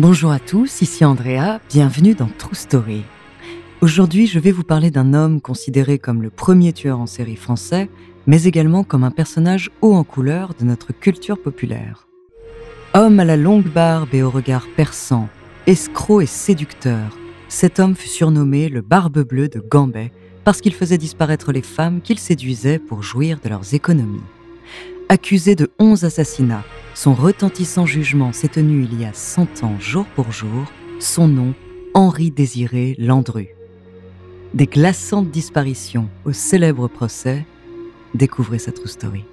Bonjour à tous, ici Andrea, bienvenue dans True Story. Aujourd'hui, je vais vous parler d'un homme considéré comme le premier tueur en série français, mais également comme un personnage haut en couleur de notre culture populaire. Homme à la longue barbe et au regard perçant, escroc et séducteur, cet homme fut surnommé le Barbe Bleue de Gambet parce qu'il faisait disparaître les femmes qu'il séduisait pour jouir de leurs économies. Accusé de 11 assassinats, son retentissant jugement s'est tenu il y a 100 ans jour pour jour, son nom, Henri Désiré Landru. Des glaçantes disparitions au célèbre procès, découvrez sa true story.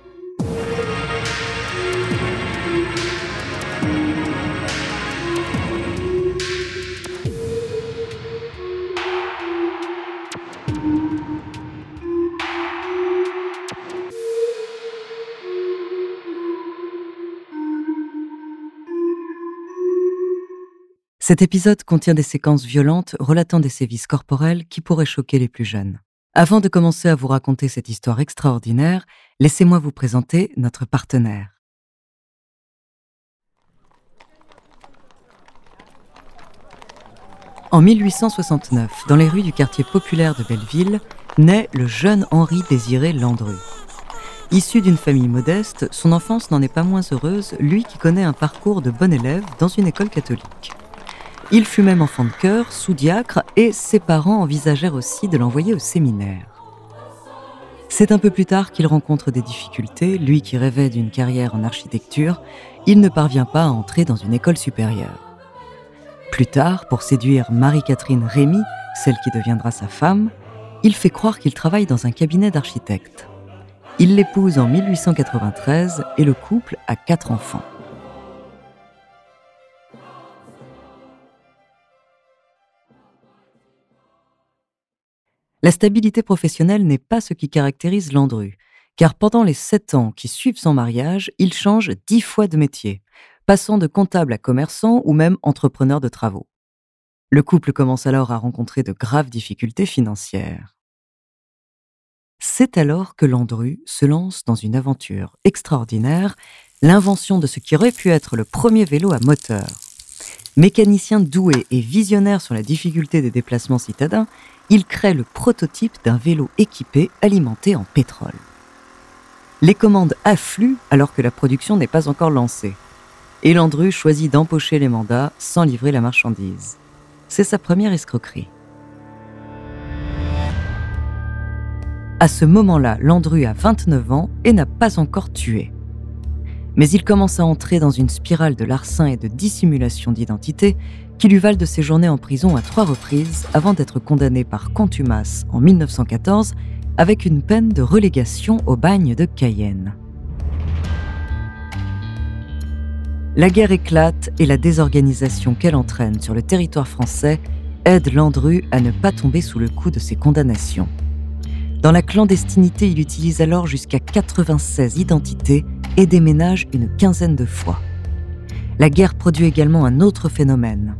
Cet épisode contient des séquences violentes relatant des sévices corporels qui pourraient choquer les plus jeunes. Avant de commencer à vous raconter cette histoire extraordinaire, laissez-moi vous présenter notre partenaire. En 1869, dans les rues du quartier populaire de Belleville, naît le jeune Henri Désiré Landru. Issu d'une famille modeste, son enfance n'en est pas moins heureuse, lui qui connaît un parcours de bon élève dans une école catholique. Il fut même enfant de chœur, sous-diacre, et ses parents envisagèrent aussi de l'envoyer au séminaire. C'est un peu plus tard qu'il rencontre des difficultés, lui qui rêvait d'une carrière en architecture, il ne parvient pas à entrer dans une école supérieure. Plus tard, pour séduire Marie-Catherine Rémy, celle qui deviendra sa femme, il fait croire qu'il travaille dans un cabinet d'architecte. Il l'épouse en 1893 et le couple a quatre enfants. La stabilité professionnelle n'est pas ce qui caractérise Landru, car pendant les sept ans qui suivent son mariage, il change dix fois de métier, passant de comptable à commerçant ou même entrepreneur de travaux. Le couple commence alors à rencontrer de graves difficultés financières. C'est alors que Landru se lance dans une aventure extraordinaire, l'invention de ce qui aurait pu être le premier vélo à moteur. Mécanicien doué et visionnaire sur la difficulté des déplacements citadins, il crée le prototype d'un vélo équipé alimenté en pétrole. Les commandes affluent alors que la production n'est pas encore lancée. Et Landru choisit d'empocher les mandats sans livrer la marchandise. C'est sa première escroquerie. À ce moment-là, Landru a 29 ans et n'a pas encore tué. Mais il commence à entrer dans une spirale de larcin et de dissimulation d'identité qui lui valent de séjourner en prison à trois reprises avant d'être condamné par contumace en 1914 avec une peine de relégation au bagne de Cayenne. La guerre éclate et la désorganisation qu'elle entraîne sur le territoire français aide Landru à ne pas tomber sous le coup de ses condamnations. Dans la clandestinité, il utilise alors jusqu'à 96 identités et déménage une quinzaine de fois. La guerre produit également un autre phénomène,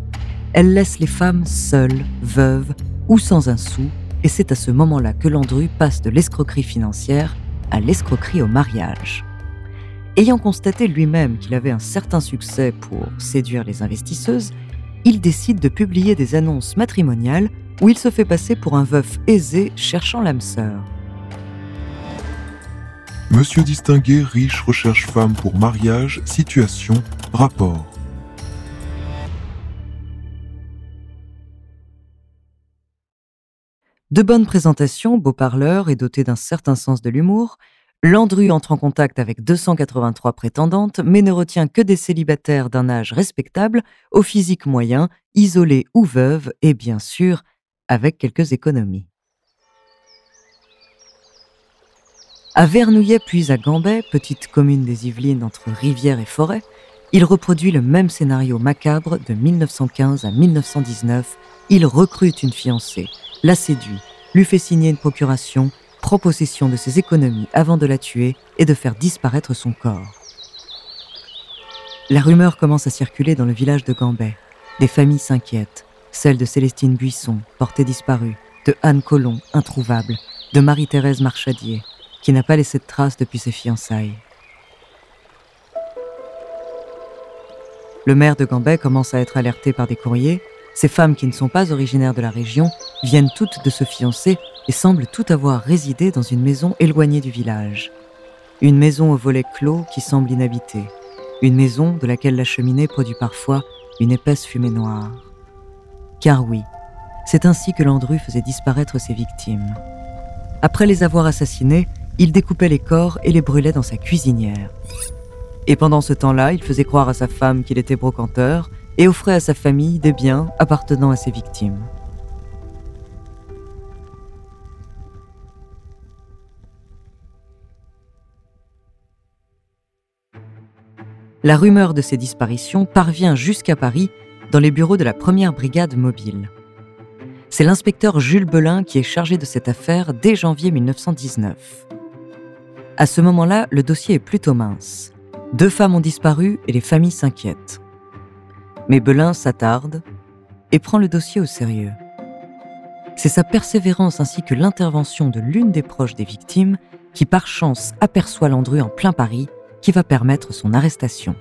elle laisse les femmes seules, veuves ou sans un sou, et c'est à ce moment-là que Landru passe de l'escroquerie financière à l'escroquerie au mariage. Ayant constaté lui-même qu'il avait un certain succès pour séduire les investisseuses, il décide de publier des annonces matrimoniales où il se fait passer pour un veuf aisé cherchant l'âme sœur. Monsieur distingué, riche, recherche femme pour mariage, situation, rapport. De bonnes présentations, beau parleur et doté d'un certain sens de l'humour, Landru entre en contact avec 283 prétendantes, mais ne retient que des célibataires d'un âge respectable, au physique moyen, isolés ou veuves, et bien sûr, avec quelques économies. À Vernouillet puis à Gambet, petite commune des Yvelines entre rivière et forêt, il reproduit le même scénario macabre de 1915 à 1919. Il recrute une fiancée, la séduit, lui fait signer une procuration, prend possession de ses économies avant de la tuer et de faire disparaître son corps. La rumeur commence à circuler dans le village de Gambet. Des familles s'inquiètent, celle de Célestine Buisson, portée disparue, de Anne Colomb, introuvable, de Marie-Thérèse Marchadier, qui n'a pas laissé de traces depuis ses fiançailles. Le maire de Gambais commence à être alerté par des courriers. Ces femmes qui ne sont pas originaires de la région viennent toutes de se fiancer et semblent toutes avoir résidé dans une maison éloignée du village. Une maison au volet clos qui semble inhabitée. Une maison de laquelle la cheminée produit parfois une épaisse fumée noire. Car oui, c'est ainsi que Landru faisait disparaître ses victimes. Après les avoir assassinés, il découpait les corps et les brûlait dans sa cuisinière. Et pendant ce temps-là, il faisait croire à sa femme qu'il était brocanteur et offrait à sa famille des biens appartenant à ses victimes. La rumeur de ces disparitions parvient jusqu'à Paris dans les bureaux de la première brigade mobile. C'est l'inspecteur Jules Belin qui est chargé de cette affaire dès janvier 1919. À ce moment-là, le dossier est plutôt mince. Deux femmes ont disparu et les familles s'inquiètent. Mais Belin s'attarde et prend le dossier au sérieux. C'est sa persévérance ainsi que l'intervention de l'une des proches des victimes qui par chance aperçoit Landru en plein Paris qui va permettre son arrestation.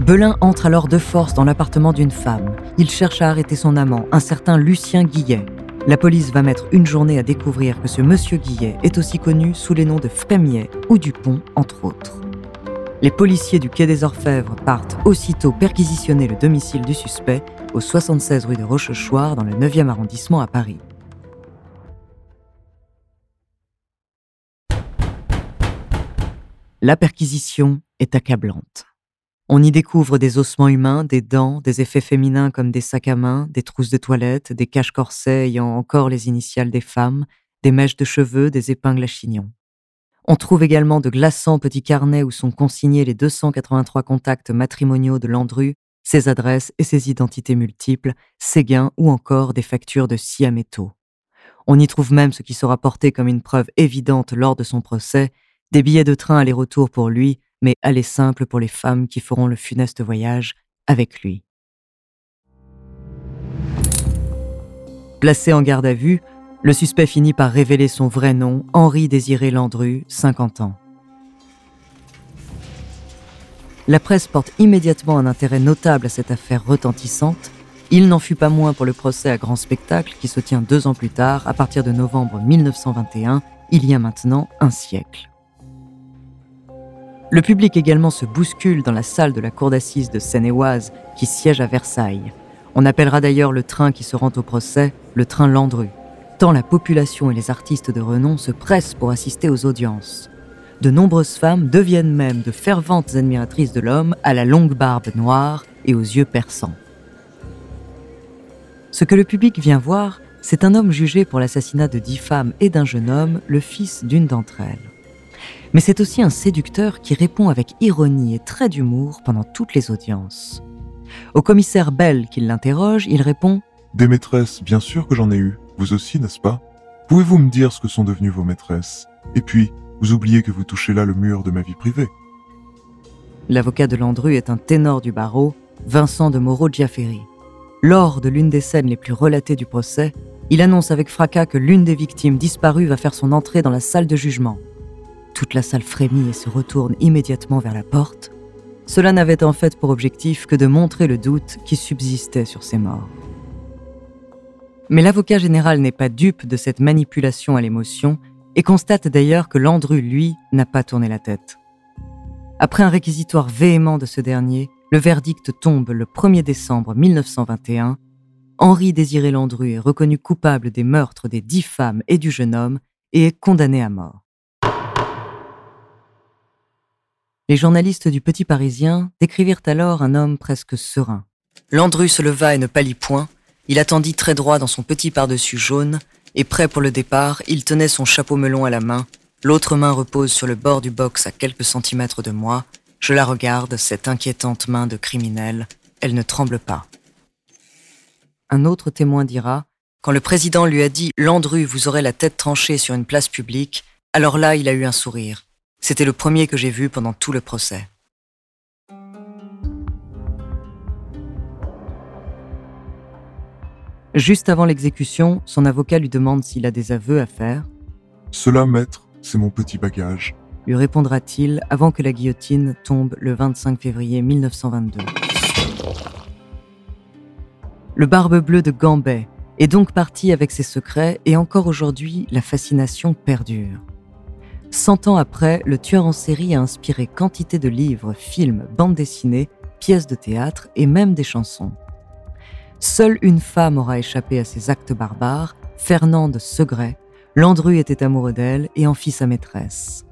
Belin entre alors de force dans l'appartement d'une femme. Il cherche à arrêter son amant, un certain Lucien Guillet. La police va mettre une journée à découvrir que ce monsieur Guillet est aussi connu sous les noms de Frémier ou Dupont, entre autres. Les policiers du Quai des Orfèvres partent aussitôt perquisitionner le domicile du suspect au 76 rue de Rochechouart dans le 9e arrondissement à Paris. La perquisition est accablante. On y découvre des ossements humains, des dents, des effets féminins comme des sacs à main, des trousses de toilette, des caches-corsets ayant encore les initiales des femmes, des mèches de cheveux, des épingles à chignons. On trouve également de glaçants petits carnets où sont consignés les 283 contacts matrimoniaux de Landru, ses adresses et ses identités multiples, ses gains ou encore des factures de scie à métaux. On y trouve même ce qui sera porté comme une preuve évidente lors de son procès, des billets de train aller-retour pour lui, mais aller simple pour les femmes qui feront le funeste voyage avec lui. Placé en garde à vue, le suspect finit par révéler son vrai nom, Henri Désiré Landru, 50 ans. La presse porte immédiatement un intérêt notable à cette affaire retentissante. Il n'en fut pas moins pour le procès à grand spectacle qui se tient deux ans plus tard, à partir de novembre 1921, il y a maintenant un siècle. Le public également se bouscule dans la salle de la cour d'assises de Seine-et-Oise qui siège à Versailles. On appellera d'ailleurs le train qui se rend au procès le train Landru, tant la population et les artistes de renom se pressent pour assister aux audiences. De nombreuses femmes deviennent même de ferventes admiratrices de l'homme à la longue barbe noire et aux yeux perçants. Ce que le public vient voir, c'est un homme jugé pour l'assassinat de dix femmes et d'un jeune homme, le fils d'une d'entre elles mais c'est aussi un séducteur qui répond avec ironie et trait d'humour pendant toutes les audiences. Au commissaire Bell qui l'interroge, il répond Des maîtresses, bien sûr que j'en ai eu. Vous aussi, n'est-ce pas? Pouvez-vous me dire ce que sont devenues vos maîtresses? Et puis, vous oubliez que vous touchez là le mur de ma vie privée. L'avocat de Landru est un ténor du barreau, Vincent de Moreau-Giaferi. Lors de l'une des scènes les plus relatées du procès, il annonce avec fracas que l'une des victimes disparues va faire son entrée dans la salle de jugement. Toute la salle frémit et se retourne immédiatement vers la porte. Cela n'avait en fait pour objectif que de montrer le doute qui subsistait sur ces morts. Mais l'avocat général n'est pas dupe de cette manipulation à l'émotion et constate d'ailleurs que Landru, lui, n'a pas tourné la tête. Après un réquisitoire véhément de ce dernier, le verdict tombe le 1er décembre 1921. Henri Désiré Landru est reconnu coupable des meurtres des dix femmes et du jeune homme et est condamné à mort. Les journalistes du Petit Parisien décrivirent alors un homme presque serein. Landru se leva et ne pâlit point. Il attendit très droit dans son petit par-dessus jaune, et prêt pour le départ, il tenait son chapeau melon à la main. L'autre main repose sur le bord du box à quelques centimètres de moi. Je la regarde, cette inquiétante main de criminel. Elle ne tremble pas. Un autre témoin dira Quand le président lui a dit Landru, vous aurez la tête tranchée sur une place publique, alors là, il a eu un sourire. C'était le premier que j'ai vu pendant tout le procès. Juste avant l'exécution, son avocat lui demande s'il a des aveux à faire. Cela, maître, c'est mon petit bagage. lui répondra-t-il avant que la guillotine tombe le 25 février 1922. Le Barbe Bleue de Gambet est donc parti avec ses secrets et encore aujourd'hui, la fascination perdure. Cent ans après, le tueur en série a inspiré quantité de livres, films, bandes dessinées, pièces de théâtre et même des chansons. Seule une femme aura échappé à ces actes barbares, Fernande Segret. Landru était amoureux d'elle et en fit sa maîtresse.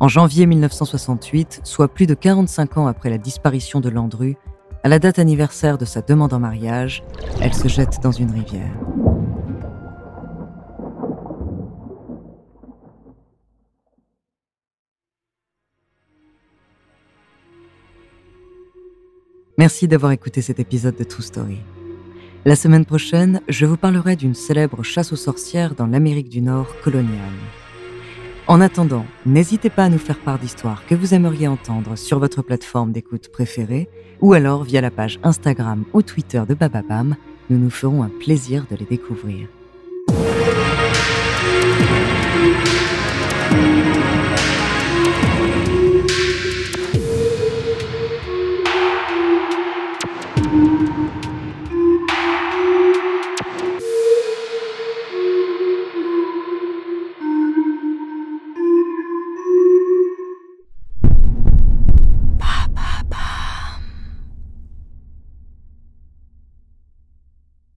En janvier 1968, soit plus de 45 ans après la disparition de Landru, à la date anniversaire de sa demande en mariage, elle se jette dans une rivière. Merci d'avoir écouté cet épisode de True Story. La semaine prochaine, je vous parlerai d'une célèbre chasse aux sorcières dans l'Amérique du Nord coloniale. En attendant, n'hésitez pas à nous faire part d'histoires que vous aimeriez entendre sur votre plateforme d'écoute préférée ou alors via la page Instagram ou Twitter de Bababam. Nous nous ferons un plaisir de les découvrir.